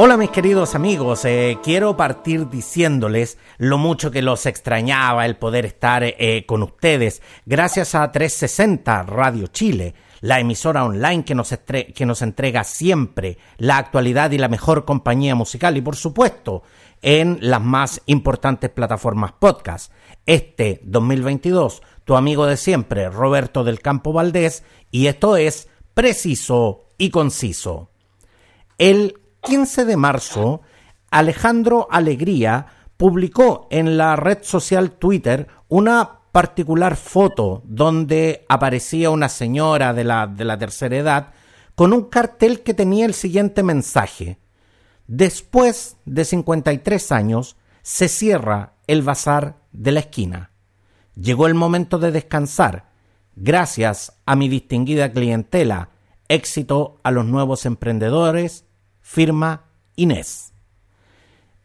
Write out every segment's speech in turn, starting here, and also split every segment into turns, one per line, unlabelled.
Hola mis queridos amigos, eh, quiero partir diciéndoles lo mucho que los extrañaba el poder estar eh, con ustedes gracias a 360 Radio Chile, la emisora online que nos, que nos entrega siempre la actualidad y la mejor compañía musical y por supuesto en las más importantes plataformas podcast. Este 2022, tu amigo de siempre, Roberto del Campo Valdés, y esto es Preciso y Conciso. El 15 de marzo, Alejandro Alegría publicó en la red social Twitter una particular foto donde aparecía una señora de la, de la tercera edad con un cartel que tenía el siguiente mensaje. Después de 53 años, se cierra el bazar de la esquina. Llegó el momento de descansar. Gracias a mi distinguida clientela, éxito a los nuevos emprendedores firma Inés.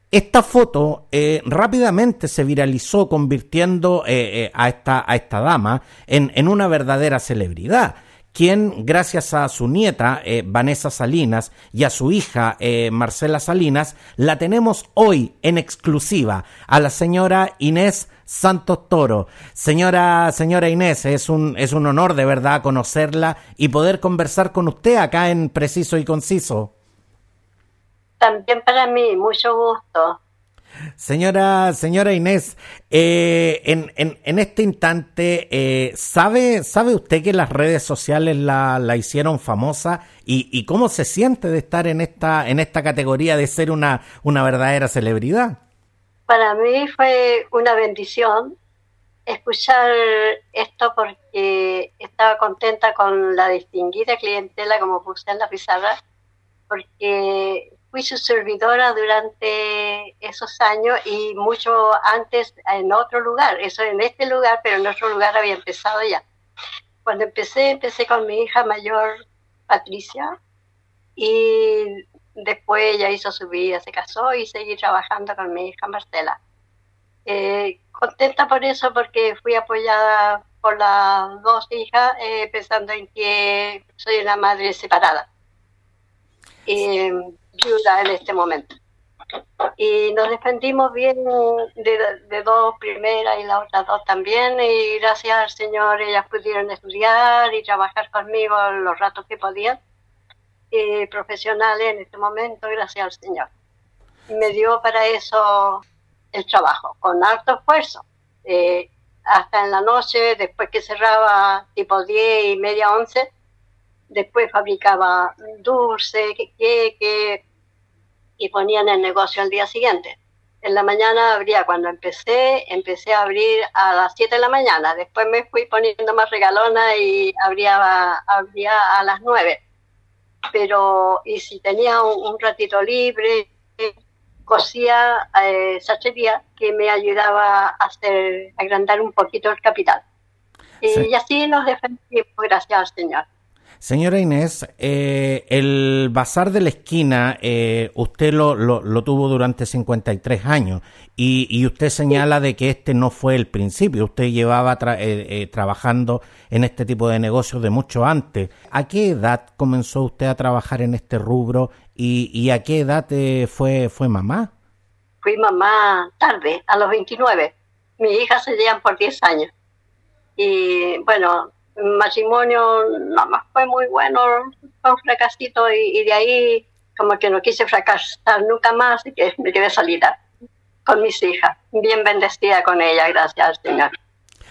Esta foto eh, rápidamente se viralizó convirtiendo eh, eh, a, esta, a, esta, dama en, en, una verdadera celebridad quien, gracias a su nieta Vanessa Salinas y a su hija Marcela Salinas, la tenemos hoy en exclusiva a la señora Inés Santos Toro. Señora, señora Inés, es un, es un honor de verdad conocerla y poder conversar con usted acá en Preciso y Conciso.
También para mí, mucho gusto.
Señora, señora Inés, eh, en, en, en, este instante, eh, ¿sabe, ¿sabe usted que las redes sociales la, la hicieron famosa? Y, ¿Y, cómo se siente de estar en esta, en esta categoría de ser una, una verdadera celebridad?
Para mí fue una bendición escuchar esto porque estaba contenta con la distinguida clientela, como puse en la pizarra, porque fui su servidora durante esos años y mucho antes en otro lugar, eso en este lugar, pero en otro lugar había empezado ya. Cuando empecé, empecé con mi hija mayor, Patricia, y después ella hizo su vida, se casó y seguí trabajando con mi hija Marcela. Eh, contenta por eso porque fui apoyada por las dos hijas, eh, pensando en que soy una madre separada. Viuda en este momento. Y nos defendimos bien de, dos primeras y las otras dos también, y gracias al Señor ellas pudieron estudiar y trabajar conmigo los ratos que podían, y profesionales en este momento, gracias al Señor. me dio para eso el trabajo, con alto esfuerzo. Eh, hasta en la noche, después que cerraba tipo 10 y media 11, después fabricaba dulce, queque, y ponían el negocio al día siguiente. En la mañana abría, cuando empecé, empecé a abrir a las 7 de la mañana, después me fui poniendo más regalona y abría, abría a las 9. Pero, y si tenía un, ratito libre, cosía eh, sachería que me ayudaba a hacer agrandar un poquito el capital. Y así nos defendimos, gracias al Señor.
Señora Inés, eh, el bazar de la esquina, eh, usted lo, lo, tuvo durante 53 años y, y, usted señala de que este no fue el principio, usted llevaba eh, trabajando en este tipo de negocios de mucho antes. ¿A qué edad comenzó usted a trabajar en este rubro y, y a qué edad fue, fue mamá?
Fui mamá tarde, a los 29. Mi hija se llevan por 10 años. Y bueno, matrimonio nada más fue muy bueno, fue un fracasito y, de ahí como que no quise fracasar nunca más y que me quedé salida con mis hijas, bien bendecida con ella, gracias al Señor.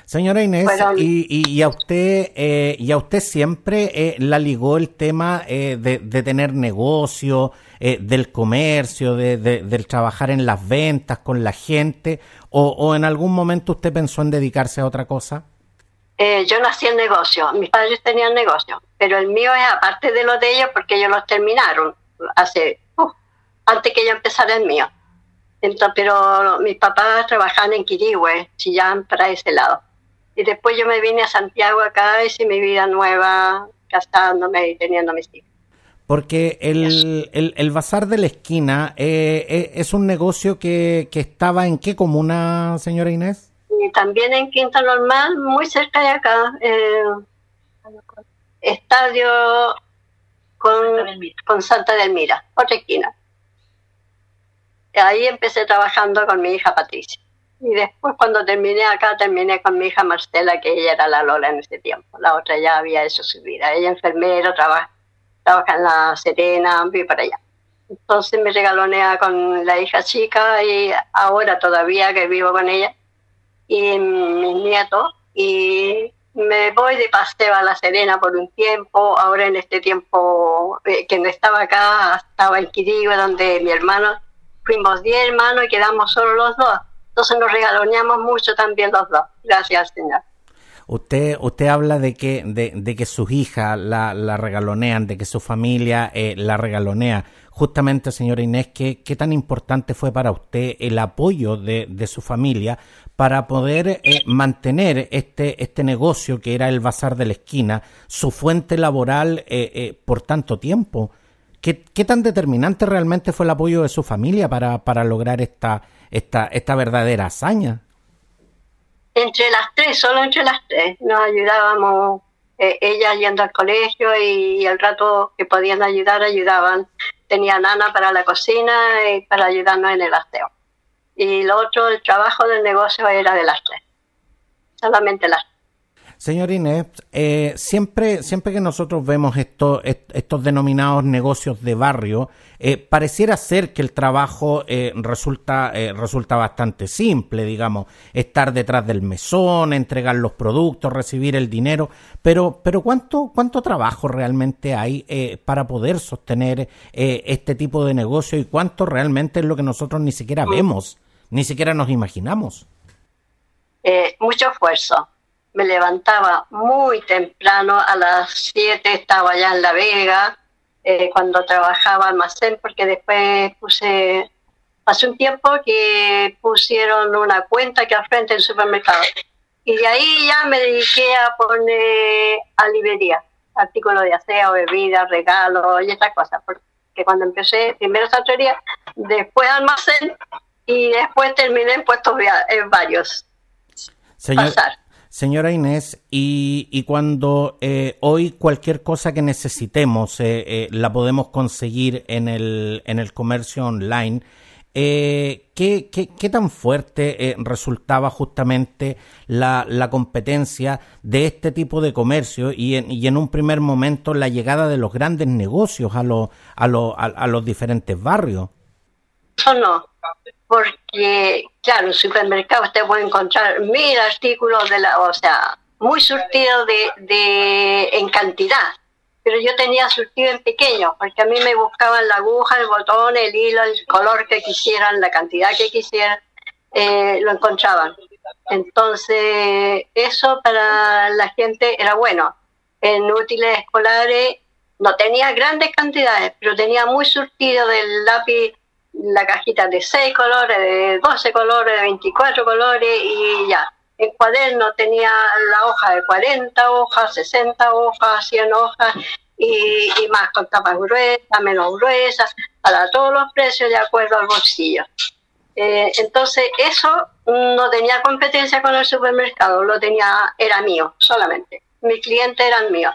Señora Inés, y, y, a usted eh, y a usted siempre eh, la ligó el tema eh, de, de, tener negocio, del comercio, de, del trabajar en las ventas con la gente, o, o en algún momento usted pensó en dedicarse a otra cosa?
Eh, yo nací en negocio, mis padres tenían negocio, pero el mío es aparte de lo de ellos porque ellos los terminaron hace, uh, antes que yo empezara el mío. Entonces, pero mis papás trabajaban en Quirigüe, Chillán, para ese lado. Y después yo me vine a Santiago acá, hice mi vida nueva, casándome y teniendo mis hijos.
Porque el, el, el Bazar de la Esquina eh, eh, es un negocio que, que, estaba en qué comuna, señora Inés?
Y también en Quinta Normal, muy cerca de acá. Eh, estadio con, con Santa Delmira, otra esquina. Ahí empecé trabajando con mi hija Patricia. Y después cuando terminé acá, terminé con mi hija Marcela, que ella era la Lola en ese tiempo. La otra ya había hecho su vida. Ella enfermera, trabaja, trabaja en La Serena, vive para allá. Entonces me regalonea con la hija chica y ahora todavía que vivo con ella y mis nietos. Y me voy de paseo a La Serena por un tiempo. Ahora en este tiempo eh, que no estaba acá, estaba en Quirigua, donde mi hermano fuimos 10 hermanos y quedamos solo los dos. Entonces nos regaloneamos mucho también los dos. Gracias, Señor.
Usted, usted habla de que, de, de que sus hijas la, la, regalonean, de que su familia eh, la regalonea. Justamente, señora Inés, ¿qué, ¿qué, tan importante fue para usted el apoyo de, de su familia para poder eh, mantener este, este negocio que era el bazar de la esquina, su fuente laboral eh, eh por tanto tiempo? ¿Qué, ¿Qué, tan determinante realmente fue el apoyo de su familia para, para lograr esta, esta, esta verdadera hazaña?
Entre las tres, solo entre las tres, nos ayudábamos, eh, ellas yendo al colegio y, el rato que podían ayudar, ayudaban. Tenían Ana para la cocina y para ayudarnos en el aseo. Y lo otro, el trabajo del negocio era de las tres, solamente las tres.
Señor Inés, eh, siempre, siempre que nosotros vemos estos, estos denominados negocios de barrio, eh, pareciera ser que el trabajo eh, resulta, eh, resulta bastante simple, digamos, estar detrás del mesón, entregar los productos, recibir el dinero, pero, pero ¿cuánto, cuánto trabajo realmente hay eh, para poder sostener este tipo de negocio y cuánto realmente es lo que nosotros ni siquiera vemos, ni siquiera nos imaginamos?
Mucho esfuerzo me levantaba muy temprano, a las 7 estaba ya en La Vega, eh, cuando trabajaba almacén, porque después puse, hace un tiempo que pusieron una cuenta que al frente del supermercado. Y de ahí ya me dediqué a poner a librería, artículos de aseo, bebidas, regalos y estas cosas. Porque cuando empecé, primero sastrería, después almacén y después terminé en puestos en varios.
Señor, Pasar. Señora Inés, y, y cuando eh, hoy cualquier cosa que necesitemos eh, eh, la podemos conseguir en el, en el comercio online, eh, ¿qué, qué, qué, tan fuerte eh, resultaba justamente la, la, competencia de este tipo de comercio y en, y en, un primer momento la llegada de los grandes negocios a, lo, a, lo, a, los diferentes barrios?
No, porque, claro, en supermercado usted puede encontrar mil artículos de la, o sea, muy surtido de, de, en cantidad, pero yo tenía surtido en pequeño, porque a mí me buscaban la aguja, el botón, el hilo, el color que quisieran, la cantidad que quisieran, eh, lo encontraban. Entonces, eso para la gente era bueno. En útiles escolares no tenía grandes cantidades, pero tenía muy surtido del lápiz la cajita de 6 colores, de 12 colores, de 24 colores y ya. En cuaderno tenía la hoja de 40 hojas, 60 hojas, 100 hojas y, y más con tapas gruesas, menos gruesas, para todos los precios de acuerdo al bolsillo. Eh, entonces eso no tenía competencia con el supermercado, lo tenía, era mío solamente. Mis clientes eran míos.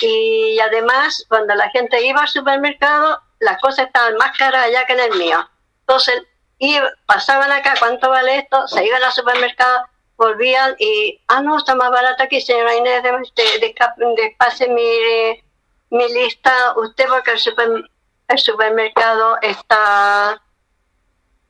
Y además, cuando la gente iba al supermercado, las cosas estaban más caras allá que en el mío. Entonces, iba, pasaban acá, ¿cuánto vale esto? Se iban al supermercado, volvían y, ah, no, está más barata aquí, señora Inés, de, de, de, de pase mi, mi lista usted porque el, super, el supermercado está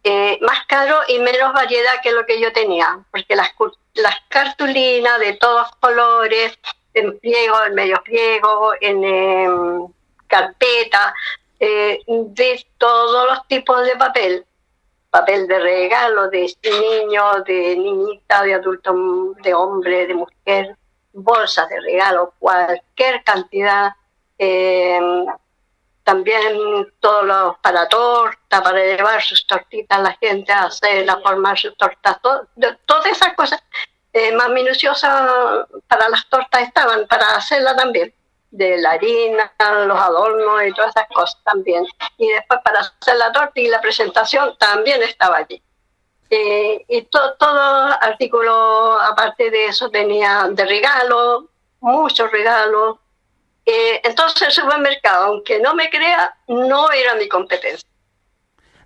eh, más caro y menos variedad que lo que yo tenía, porque las, las cartulinas de todos colores, en pliego, en medio pliego, en eh, carpeta, eh, de todos los tipos de papel, papel de regalo, de niño, de niñita, de adulto, de hombre, de mujer, bolsas de regalo, cualquier cantidad, eh, también todos los para torta, para llevar sus tortitas a la gente a hacer, a formar sus tortas, todas esas cosas eh, más minuciosas para las tortas estaban, para hacerla también, de la harina, los adornos y todas esas cosas también. Y después para hacer la torta y la presentación también estaba allí. Eh, y todo artículo, aparte de eso, tenía de regalo, muchos regalos, eh, entonces el supermercado, aunque no me crea, no era mi competencia.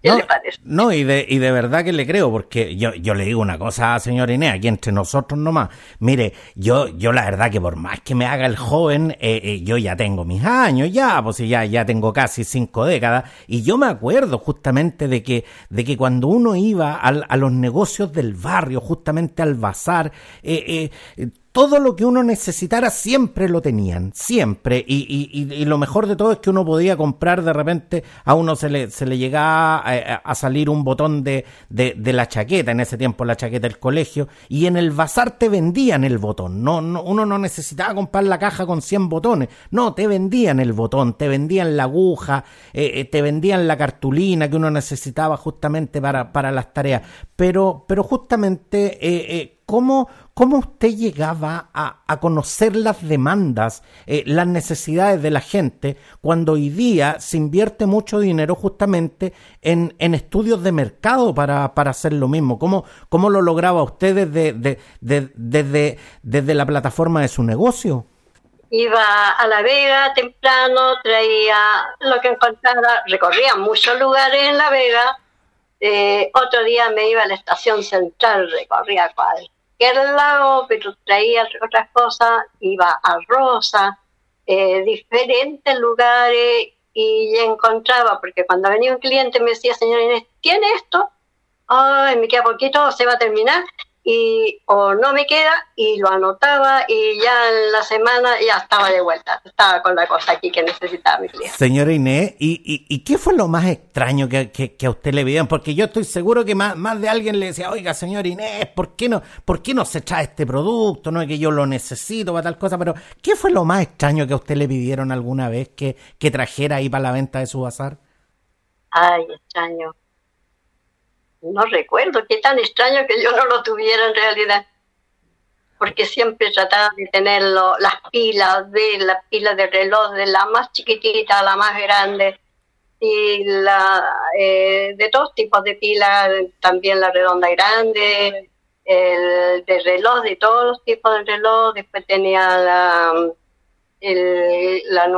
¿Qué no, le parece? No, y de, y de verdad que le creo, porque yo, yo le digo una cosa, señor Inés, aquí entre nosotros nomás. Mire, yo, yo la verdad que por más que me haga el joven, eh, eh, yo ya tengo mis años, ya, pues ya, ya tengo casi cinco décadas, y yo me acuerdo justamente de que, de que cuando uno iba a los negocios del barrio, justamente al bazar, eh, eh, todo lo que uno necesitara siempre lo tenían, siempre. Y, y, lo mejor de todo es que uno podía comprar de repente, a uno se le, se le llegaba a, salir un botón de, de, la chaqueta, en ese tiempo la chaqueta del colegio, y en el bazar te vendían el botón. No, no, uno no necesitaba comprar la caja con 100 botones, no, te vendían el botón, te vendían la aguja, eh, eh, te vendían la cartulina que uno necesitaba justamente para, para las tareas. Pero, pero justamente, eh, ¿cómo ¿Cómo usted llegaba a, conocer las demandas, eh, las necesidades de la gente, cuando hoy día se invierte mucho dinero justamente en, estudios de mercado para, hacer lo mismo? ¿Cómo, ¿Cómo, lo lograba usted desde, la plataforma de su negocio?
Iba a La Vega temprano, traía lo que encontraba, recorría muchos lugares en La Vega. Eh, otro día me iba a la estación central, recorría cuál el lago, pero traía otras cosas, iba a Rosa, eh, diferentes lugares y encontraba, porque cuando venía un cliente me decía, señor Inés, ¿tiene esto? Ay, me queda poquito, se va a terminar y o no me queda y lo anotaba y ya en la semana ya estaba de vuelta, estaba con la cosa aquí que necesitaba mi cliente.
Señora Inés, ¿y, y, qué fue lo más extraño que, que, a usted le vieron? Porque yo estoy seguro que más, más de alguien le decía, oiga, señor Inés, ¿por qué no, por qué no se trae este producto? No es que yo lo necesito para tal cosa, pero ¿qué fue lo más extraño que a usted le pidieron alguna vez que, que trajera ahí para la venta de su bazar?
Ay, extraño no recuerdo, qué tan extraño que yo no lo tuviera en realidad. Porque siempre trataba de tener las pilas, de las pilas de reloj, de la más chiquitita a la más grande, y la, eh, de todos tipos de pilas, también la redonda grande, el de reloj, de todos los tipos de reloj, después tenía la el, la,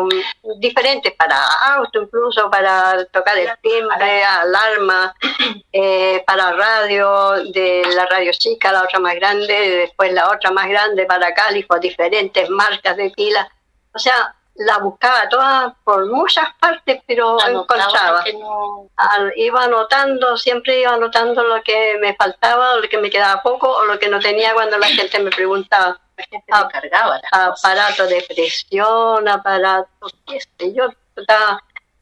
diferentes para auto, incluso para tocar el timbre, alarma, eh, para radio, de la radio chica, la otra más grande, después la otra más grande para cálico, diferentes marcas de pilas. O sea, la buscaba toda por muchas partes, pero encontraba. iba anotando, siempre iba anotando lo que me faltaba, o lo que me quedaba poco, o lo que no tenía cuando la gente me preguntaba.
La cargaba
aparato de presión, aparato, qué sé yo,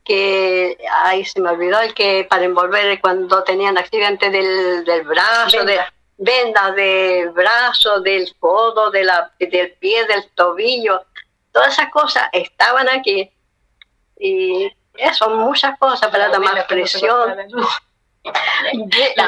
que ahí se me olvidó el que para envolver cuando tenían accidente del, del brazo, de vendas del brazo, del codo, de la, del pie, del tobillo Todas esas cosas estaban aquí. Y eso, muchas cosas para tomar presión.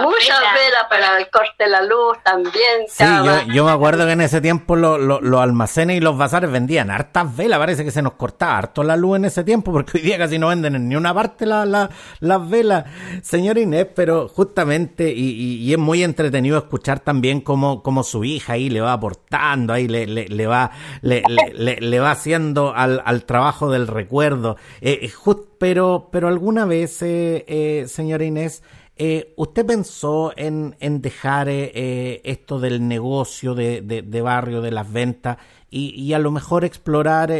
Muchas velas para el corte de la luz también.
Sí, yo, me acuerdo que en ese tiempo los almacenes y los bazares vendían hartas velas, parece que se nos cortaba harto la luz en ese tiempo, porque hoy día casi no venden en ni una parte las velas, señor Inés, pero justamente, y, es muy entretenido escuchar también cómo, cómo, su hija ahí le va aportando, ahí le, le, va, le, le, va haciendo al, al trabajo del recuerdo. Eh, pero, pero alguna vez, eh, eh, señora Inés, eh, ¿Usted pensó en, en dejar eh, eh, esto del negocio de, de, barrio, de las ventas, y, y a lo mejor explorar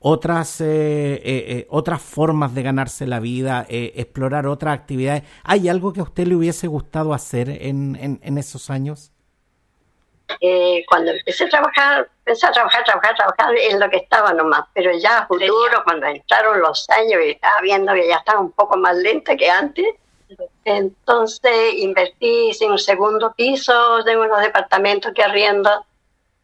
otras, otras formas de ganarse la vida, explorar otras actividades? ¿Hay algo que a usted le hubiese gustado hacer en, en, en esos años?
Cuando empecé a trabajar, empecé a trabajar, trabajar, trabajar en lo que estaba nomás, pero ya a futuro, cuando entraron los años y estaba viendo que ya estaba un poco más lenta que antes, entonces invertí en un segundo piso de unos departamentos que arriendo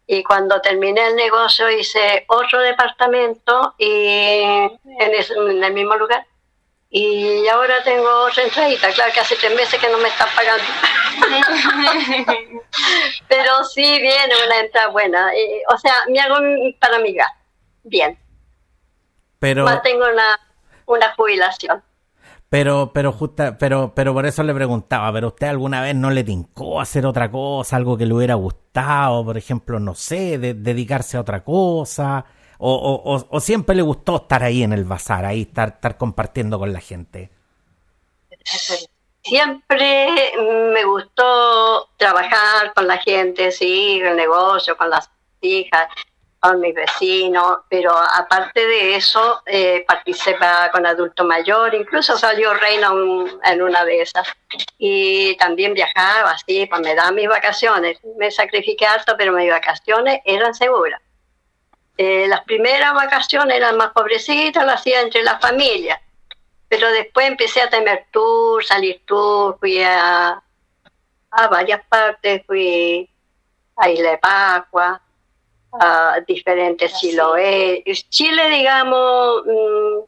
Y cuando terminé el negocio hice otro departamento y en, el mismo lugar. Y ahora tengo otra entradita, claro que hace tres meses que no me están pagando. Pero sí viene una entrada buena. o sea, me hago para mi gasto. Bien.
Pero...
Más tengo una, una jubilación.
Pero, pero justa, pero, pero por eso le preguntaba, ¿pero usted alguna vez no le tincó hacer otra cosa, algo que le hubiera gustado, por ejemplo, no sé, dedicarse a otra cosa? O, siempre le gustó estar ahí en el bazar, ahí estar, estar compartiendo con la gente?
Siempre me gustó trabajar con la gente, sí, el negocio, con las hijas con mis vecinos, pero aparte de eso, eh, con adulto mayor, incluso salió reina en una de esas. Y también viajaba así, pues me daban mis vacaciones. Me sacrifiqué harto, pero mis vacaciones eran seguras. Eh, las primeras vacaciones eran más pobrecitas, las hacía entre la familia. Pero después empecé a tener tour, salir tour, fui a, a varias partes, fui a Isla de Pascua, a diferentes Chiloé. Chile, digamos, mm,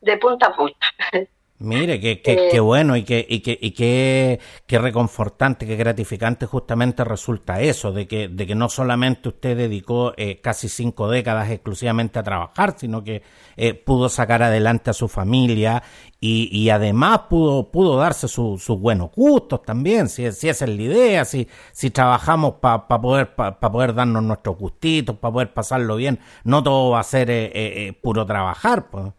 de punta a punta.
Mire, qué, qué, eh, bueno y qué, y, qué, y qué, qué, reconfortante, qué gratificante justamente resulta eso, de que, de que no solamente usted dedicó eh, casi cinco décadas exclusivamente a trabajar, sino que eh, pudo sacar adelante a su familia y, y además pudo, pudo darse sus buenos gustos también, si, si esa es la idea, si, si trabajamos para poder, para poder darnos nuestros gustitos, para poder pasarlo bien, no todo va a ser puro trabajar, pues.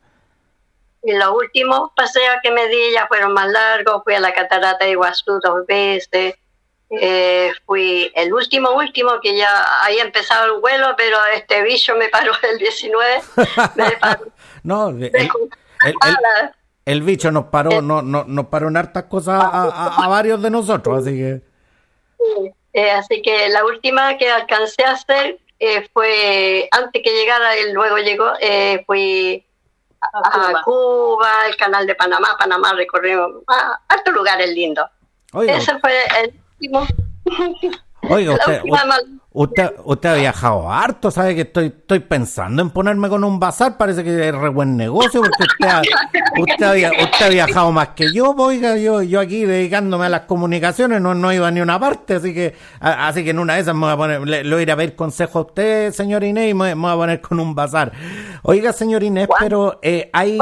Y los últimos paseos que me di ya fueron más largos. Fui a la catarata de Iguazú dos veces. Eh, fui el último, último, que ya había empezado el vuelo, pero este bicho me paró el 19. Me paró.
no, el, bicho nos paró, no, no, nos paró en hartas cosas a, varios de nosotros, así que.
Eh, así que la última que alcancé a hacer eh, fue, antes que llegara, él luego llegó, fui a Cuba. el canal de Panamá, Panamá recorrimos a hartos lugares lindos. Ese fue el último.
Oiga, usted, usted, usted, ha viajado harto, sabe que estoy, estoy pensando en ponerme con un bazar, parece que es re buen negocio, porque usted ha, usted, ha, viajado más que yo, pues, oiga, yo, yo aquí dedicándome a las comunicaciones no, no iba ni una parte, así que, así que en una de esas me voy a poner, le, voy a ir a pedir consejo a usted, señor Inés, y me, voy a poner con un bazar. Oiga, señor Inés, pero eh, hay...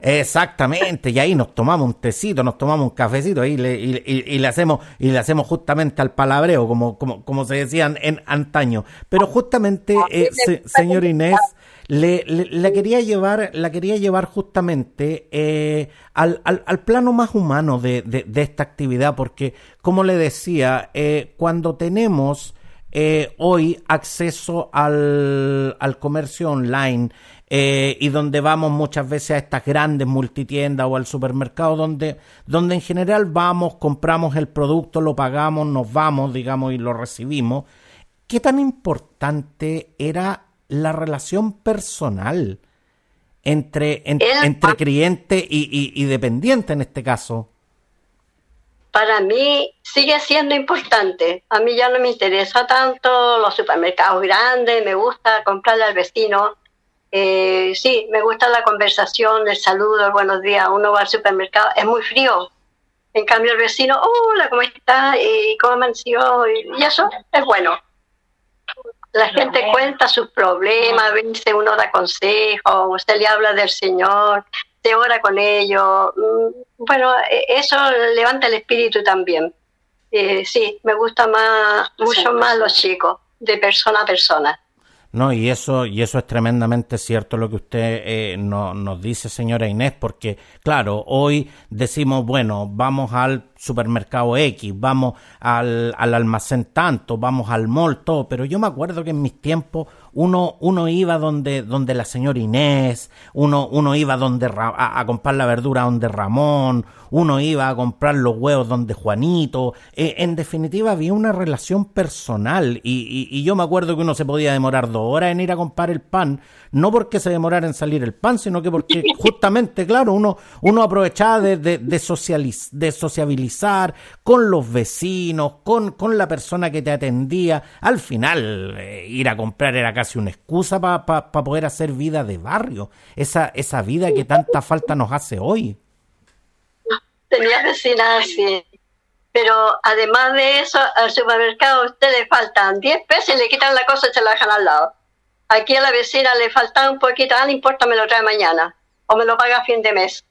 Exactamente, y ahí nos tomamos un tecito, nos tomamos un cafecito ahí le, y, y, le hacemos y le hacemos justamente al palabreo, como, como, como se en antaño. Pero justamente, eh, señor Inés, le, le, quería llevar, la quería llevar justamente eh, al, al, plano más humano de, de, esta actividad, porque como le decía, eh, cuando tenemos hoy acceso al, al comercio online, eh, y donde vamos muchas veces a estas grandes multitiendas o al supermercado donde, donde en general vamos, compramos el producto, lo pagamos, nos vamos, digamos, y lo recibimos. ¿Qué tan importante era la relación personal entre, entre cliente y, y dependiente en este caso?
para mí sigue siendo importante. A mí ya no me interesa tanto los supermercados grandes, me gusta comprarle al vecino, eh, sí, me gusta la conversación, el saludo, el buenos días. Uno va al supermercado, es muy frío. En cambio, el vecino, hola, ¿cómo está? ¿Y cómo amaneció? Y eso es bueno. La gente cuenta sus problemas, dice uno da consejos, usted le habla del Señor, se ora con ellos. Mm, bueno, e, eso levanta el espíritu también. Eh, sí, me gusta más, mucho más los chicos, de persona a persona.
No, y eso, y eso es tremendamente cierto lo que usted eh, nos dice, señora Inés, porque claro, hoy decimos, bueno, vamos al supermercado X, vamos al, al almacén tanto, vamos al mall, todo, pero yo me acuerdo que en mis tiempos uno, uno iba donde, donde la señora Inés, uno, uno iba donde a, a comprar la verdura donde Ramón, uno iba a comprar los huevos donde Juanito. Eh, en definitiva, había una relación personal y, y, yo me acuerdo que uno se podía demorar dos horas en ir a comprar el pan, no porque se demorara en salir el pan, sino que porque justamente, claro, uno, uno aprovechaba de, de, de, de sociabilizar con los vecinos, con, con la persona que te atendía. Al final, eh, ir a comprar era casi una excusa para poder hacer vida de barrio, esa, esa vida que tanta falta nos hace hoy
tenía vecinas así. Pero además de eso, al supermercado a usted faltan 10 pesos y le quitan la cosa y se la dejan al lado. Aquí a la vecina le falta un poquito, ah, no importa, me lo trae mañana o me lo paga a fin de mes.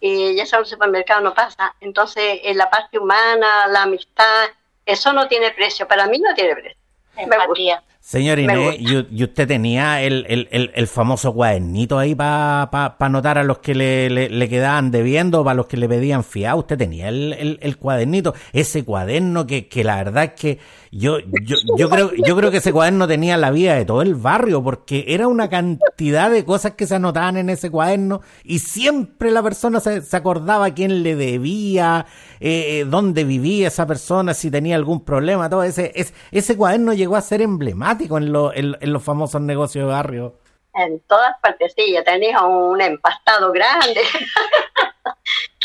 Y ya sabes, el supermercado no pasa. Entonces, en la parte humana, la amistad, eso no tiene precio. Para mí no tiene precio. Gusta.
Señor Inés, ¿y, usted tenía el, el, el, famoso cuadernito ahí para pa, anotar a los que le, le, quedaban debiendo, para los que le pedían fiado? ¿Usted tenía el, el, cuadernito? Ese cuaderno que, que la verdad es que yo, yo, yo, creo, yo creo que ese cuaderno tenía la vida de todo el barrio, porque era una cantidad de cosas que se anotaban en ese cuaderno y siempre la persona se, se acordaba quién le debía, eh, eh, dónde vivía esa persona, si tenía algún problema, todo ese, ese, ese cuaderno llegó a ser emblemático en, lo, en, los famosos negocios de barrio.
En todas partes, sí, yo tenía un empastado grande.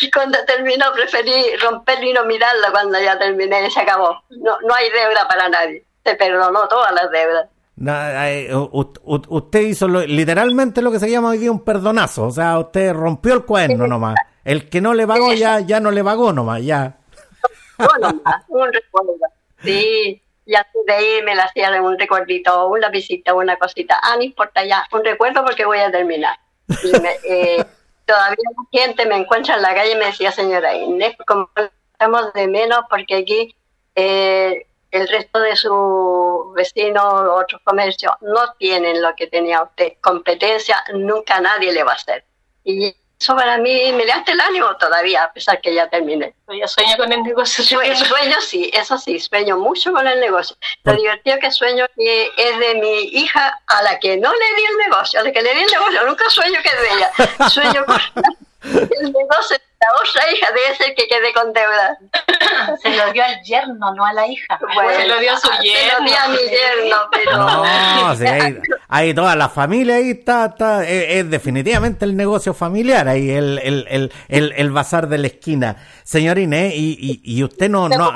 y cuando terminó preferí romperlo y no mirarlo cuando ya terminé y se acabó. No, no hay deuda para nadie. Se perdonó todas las deudas.
usted hizo literalmente lo que se llama hoy día un perdonazo, o sea, usted rompió el cuerno nomás. El que no le pagó ya, ya no le pagó nomás, ya.
un recuerdo. Sí, ya de ahí me la hacía de un recuerdito, una visita, una cosita. Ah, no importa ya, un recuerdo porque voy a terminar. Y eh, todavía la gente me encuentra en la calle y me decía, señora Inés, como estamos de menos porque aquí eh, el resto de sus vecinos, otros comercios, no tienen lo que tenía usted. Competencia nunca nadie le va a hacer. Y eso para mí me levanta el ánimo todavía, a pesar que ya terminé.
Yo sueño con el negocio.
Sueño, sí, eso sí, sueño mucho con el negocio. Lo divertido que sueño que es de mi hija a la que no le di el negocio, a la que le di el negocio, nunca sueño que es de ella. Sueño con el negocio la otra hija de ese que quede con deuda.
Se lo dio al yerno, no a la hija.
se lo dio a su yerno. Se lo dio a mi yerno, pero... No,
sí, ahí, toda la familia ahí está, está es, definitivamente el negocio familiar, ahí el, el, el, el, el bazar de la esquina. Señor Inés, y, y, y usted no, no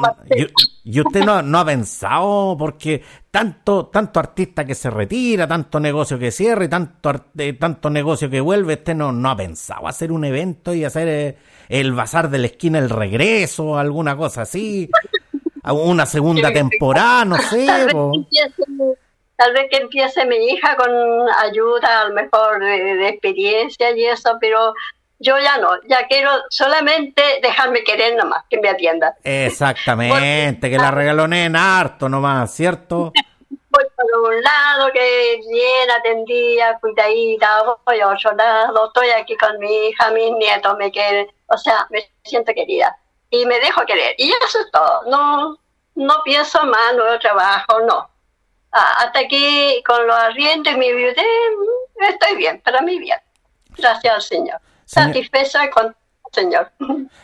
y, usted no, no ha pensado, porque tanto, tanto artista que se retira, tanto negocio que cierra y tanto, eh, tanto negocio que vuelve, usted no, no ha pensado hacer un evento y hacer... Eh, el bazar de la esquina el regreso, alguna cosa así, una segunda temporada, no sé.
Tal vez, que empiece mi hija con ayuda, a lo mejor de, experiencia y eso, pero yo ya no, ya quiero solamente dejarme querer nomás, que me atienda.
Exactamente, que la regalonen harto nomás, ¿cierto?
Voy por un lado, que bien atendida, cuidadita, voy a otro lado, estoy aquí con mi hija, mis nietos me quieren o sea, me siento querida y me dejo querer. Y eso es todo. No, no pienso más, nuevo trabajo, no. Ah, hasta aquí con los arriendos y mi viudez, mm, estoy bien, para mí bien. Gracias al Señor. Satisfecha con Señor.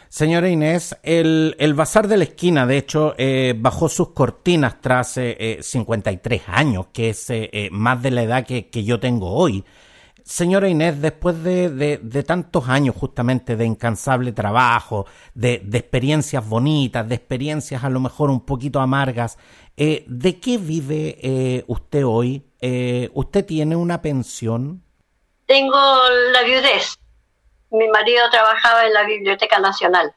Señora Inés, el, el Bazar de la Esquina, de hecho, eh, bajó sus cortinas tras eh, 53 eh, años, que es eh, más de la edad que, que yo tengo hoy. Señora Inés, después de, tantos años justamente de incansable trabajo, de, experiencias bonitas, de experiencias a lo mejor un poquito amargas, eh, ¿de qué vive eh, usted hoy? Eh, ¿Usted tiene una pensión?
Tengo la viudez. Mi marido trabajaba en la Biblioteca Nacional.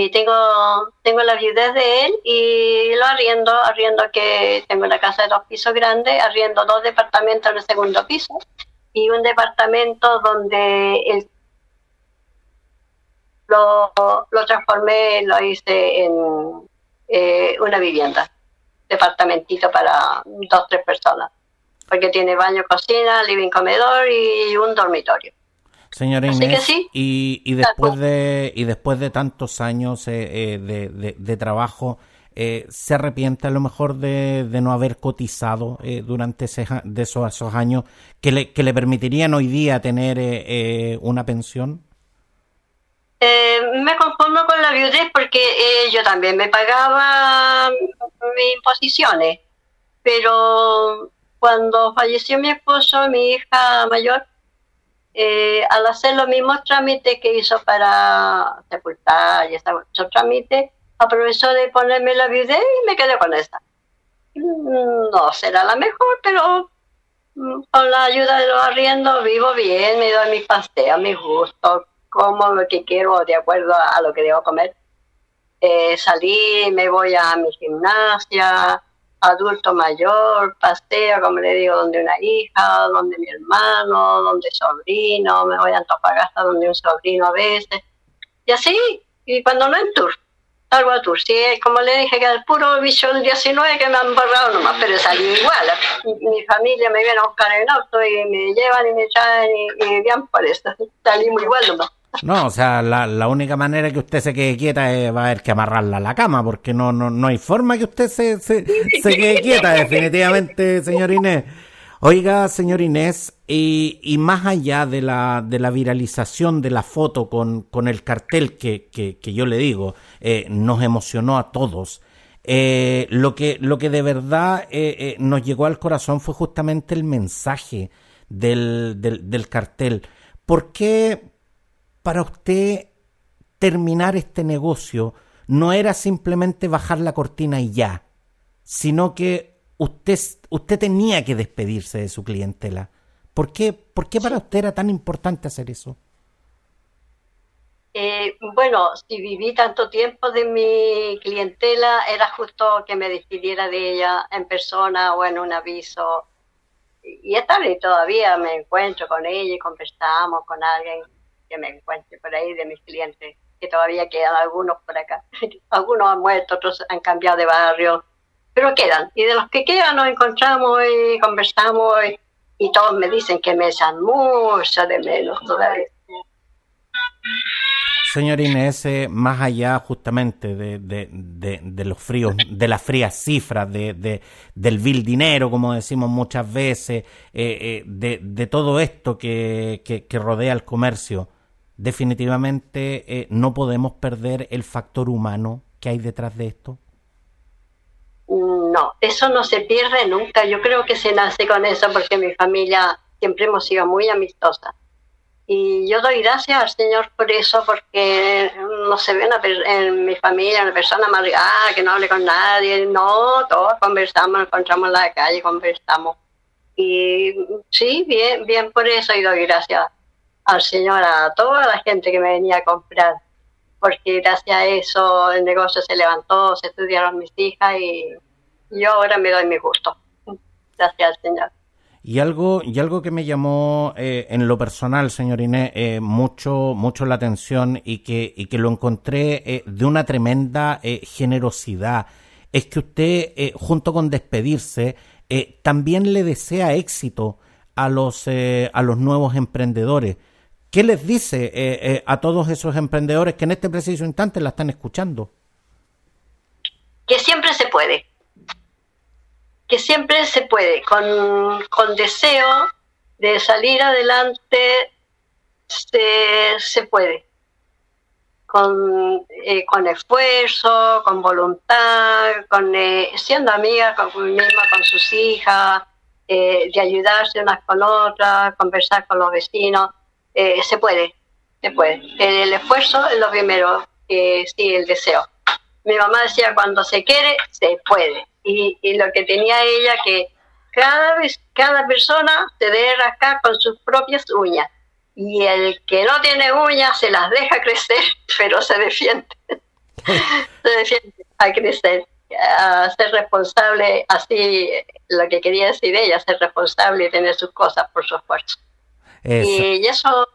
Y tengo, tengo la viudez de él y lo arriendo, arriendo que tengo una casa de dos pisos grande, arriendo dos departamentos en el segundo piso y un departamento donde el, lo, lo transformé, lo hice en eh, una vivienda, departamentito para dos, tres personas, porque tiene baño, cocina, living, comedor y un dormitorio.
Señora Inés, y, y, después de, y después de tantos años eh, eh, de, de, trabajo, eh, se arrepiente a lo mejor de, no haber cotizado eh, durante de esos, años que le, que le permitirían hoy día tener una pensión?
me conformo con la viudez porque yo también me pagaba mis imposiciones, pero cuando falleció mi esposo, mi hija mayor, eh, al hacer los mismos trámites que hizo para sepultar y esos trámites, aprovechó de ponerme la viudez y me quedé con esa. Mm, no será la mejor, pero mm, con la ayuda de los arriendos vivo bien, me doy mis paseos, mis gustos, como lo que quiero de acuerdo a, lo que debo comer. Eh, salí, me voy a mi gimnasia, adulto mayor, paseo, como le digo, donde una hija, donde mi hermano, donde sobrino, me voy a Antofagasta donde un sobrino a veces. Y así, y cuando no en tour, salgo a tour. Sí, como le dije, que el puro el 19 que me han borrado nomás, pero salí igual. Mi, familia me viene a buscar en auto y me llevan y me traen y, y bien por eso. Salimos igual nomás.
No, o sea, la, la, única manera que usted se quede quieta es va a haber que amarrarla a la cama, porque no, no, no hay forma que usted se, se, se quede quieta, definitivamente, señor Inés. Oiga, señor Inés, y, y más allá de la, de la viralización de la foto con, con el cartel que, que, yo le digo, eh, nos emocionó a todos. Eh, lo, que, lo que de verdad eh nos llegó al corazón fue justamente el mensaje del, del, del cartel. ¿Por qué, para usted terminar este negocio no era simplemente bajar la cortina y ya, sino que usted, usted tenía que despedirse de su clientela. ¿Por qué, ¿Por qué para usted era tan importante hacer eso?
Eh, bueno, si viví tanto tiempo de mi clientela, era justo que me despidiera de ella en persona o en un aviso. Y esta vez todavía me encuentro con ella y conversamos con alguien que me encuentre por ahí de mis clientes, que todavía quedan algunos por acá. algunos han muerto, otros han cambiado de barrio, pero quedan. Y de los que quedan nos encontramos y conversamos y, todos me dicen que me echan mucho de menos todavía.
Señor Inés, eh, más allá justamente de, de, los fríos, de las frías cifras, de, del vil dinero, como decimos muchas veces, eh, eh, de, todo esto que, que, rodea el comercio, definitivamente eh, no podemos perder el factor humano que hay detrás de esto?
No, eso no se pierde nunca. Yo creo que se nace con eso porque mi familia siempre hemos sido muy amistosa. Y yo doy gracias al Señor por eso, porque no se ve en mi familia una persona amargada, que no hable con nadie. No, todos conversamos, encontramos en la calle, conversamos. Y sí, bien, bien por eso y doy gracias al Señor a toda la gente que me venía a comprar, porque gracias a eso el negocio se levantó, se estudiaron mis hijas y yo ahora me doy mi gusto. Gracias al Señor.
Y algo, y algo que me llamó eh, en lo personal, señor Inés, eh, mucho, mucho la atención y que, y que lo encontré eh, de una tremenda generosidad, es que usted, junto con despedirse, también le desea éxito a los, a los nuevos emprendedores. ¿Qué les dice eh, eh, a todos esos emprendedores que en este preciso instante la están escuchando?
Que siempre se puede. Que siempre se puede. Con, deseo de salir adelante se, puede. Con, eh, con esfuerzo, con voluntad, con siendo amiga con, misma con sus hijas, de ayudarse unas con otras, conversar con los vecinos eh, se puede, se puede. El esfuerzo es lo primero, sí, el deseo. Mi mamá decía, cuando se quiere, se puede. Y, lo que tenía ella, que cada vez, cada persona se debe rascar con sus propias uñas. Y el que no tiene uñas se las deja crecer, pero se defiende. se defiende a crecer, a ser responsable, así lo que quería decir ella, ser responsable y tener sus cosas por su esfuerzo. Y eso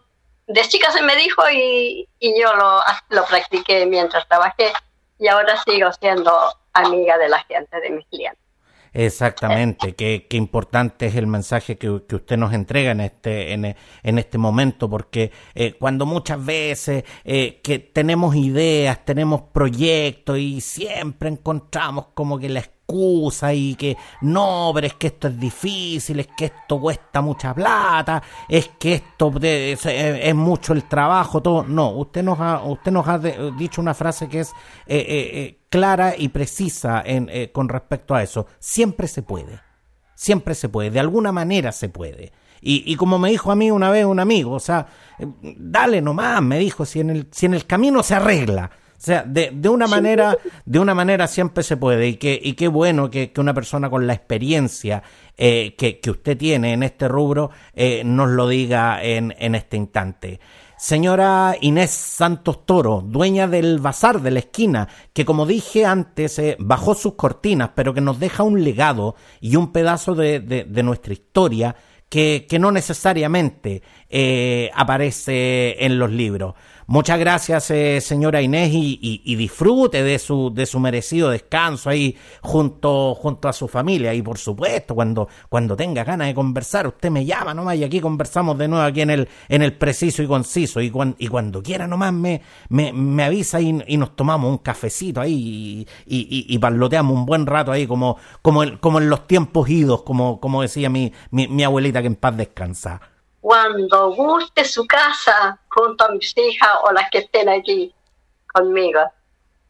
de chica se me dijo y, yo lo, lo practiqué mientras trabajé y ahora sigo siendo amiga de la gente, de mis clientes.
Exactamente, qué, qué, importante es el mensaje que, que, usted nos entrega en este, en, en este momento, porque eh, cuando muchas veces eh, que tenemos ideas, tenemos proyectos y siempre encontramos como que la excusa y que no, pero es que esto es difícil, es que esto cuesta mucha plata, es que esto es, mucho el trabajo, todo. No, usted nos ha, usted nos ha dicho una frase que es eh, eh, eh, clara y precisa en, con respecto a eso. Siempre se puede, siempre se puede, de alguna manera se puede. Y, y, como me dijo a mí una vez un amigo, o sea, dale nomás, me dijo, si en el, si en el camino se arregla. O sea, de, de una manera, de una manera siempre se puede. Y que, y qué bueno que, que una persona con la experiencia eh, que, que, usted tiene en este rubro eh, nos lo diga en, en este instante. Señora Inés Santos Toro, dueña del bazar de la esquina, que como dije antes, eh, bajó sus cortinas, pero que nos deja un legado y un pedazo de, de, de nuestra historia que, que no necesariamente eh, aparece en los libros. Muchas gracias, eh, señora Inés, y, disfrute de su, de su merecido descanso ahí junto, junto a su familia. Y por supuesto, cuando, cuando tenga ganas de conversar, usted me llama nomás y aquí conversamos de nuevo aquí en el, en el preciso y conciso. Y, y cuando quiera nomás me, me, avisa y, nos tomamos un cafecito ahí y, y, parloteamos un buen rato ahí como, como, como en los tiempos idos, como, como decía mi, mi, mi abuelita que en paz descansa
cuando guste su casa junto a mis hijas o las que estén allí conmigo.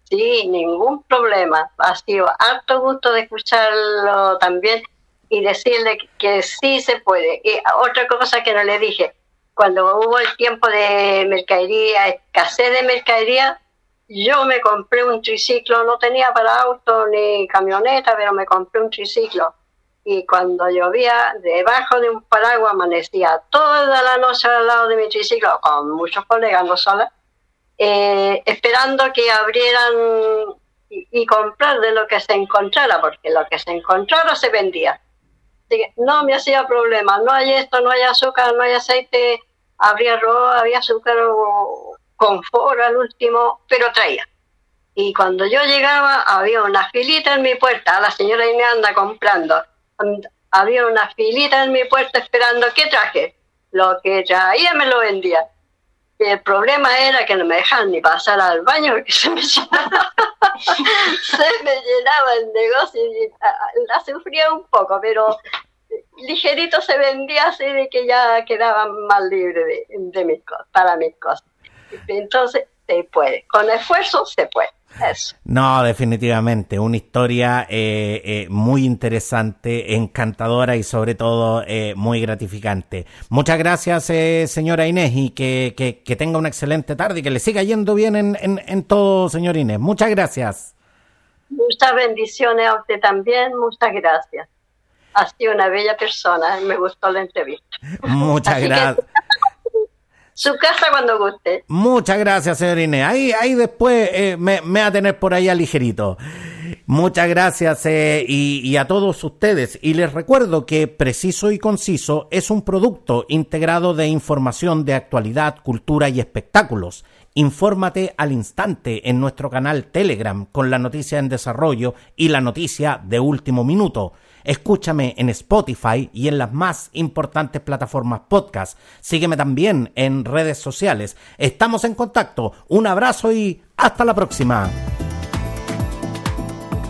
Sí, ningún problema. Ha sido harto gusto de escucharlo también y decirle que sí se puede. Y otra cosa que no le dije, cuando hubo el tiempo de mercadería, escasez de mercadería, yo me compré un triciclo, no tenía para auto ni camioneta, pero me compré un triciclo y cuando llovía, debajo de un paraguas amanecía toda la noche al lado de mi triciclo, con muchos colegas, no sola, eh, esperando que abrieran y, comprar de lo que se encontrara, porque lo que se encontrara se vendía. no me hacía problema, no hay esto, no hay azúcar, no hay aceite, habría arroz, había azúcar o confort al último, pero traía. Y cuando yo llegaba, había una filita en mi puerta, la señora me anda comprando había una filita en mi puerta esperando qué traje. Lo que traía me lo vendía. Y el problema era que no me dejaban ni pasar al baño porque se me llenaba, se me llenaba el negocio y la sufría un poco, pero ligerito se vendía así de que ya quedaba más libre de, de mis para mis cosas. Entonces se puede, con esfuerzo se puede.
No, definitivamente, una historia eh, eh, muy interesante, encantadora y sobre todo eh, muy gratificante. Muchas gracias, señora Inés, y que, que, tenga una excelente tarde y que le siga yendo bien en, en, todo, señor Inés. Muchas gracias.
Muchas bendiciones a usted también, muchas gracias. Ha sido una bella persona, me gustó la entrevista.
Muchas gracias
su casa cuando guste.
Muchas gracias, señor Inés. Ahí, ahí después eh, me, me, va a tener por ahí ligerito. Muchas gracias eh, y, y, a todos ustedes. Y les recuerdo que Preciso y Conciso es un producto integrado de información de actualidad, cultura y espectáculos. Infórmate al instante en nuestro canal Telegram con la noticia en desarrollo y la noticia de último minuto. Escúchame en Spotify y en las más importantes plataformas podcast. Sígueme también en redes sociales. Estamos en contacto. Un abrazo y hasta la próxima.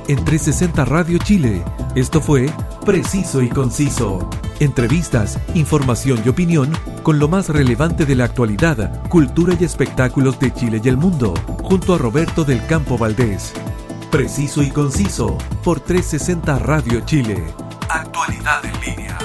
En 360 Radio Chile, esto fue Preciso y Conciso. Entrevistas, información y opinión con lo más relevante de la actualidad, cultura y espectáculos de Chile y el mundo, junto a Roberto del Campo Valdés. Preciso y conciso por 360 Radio Chile. Actualidad en línea.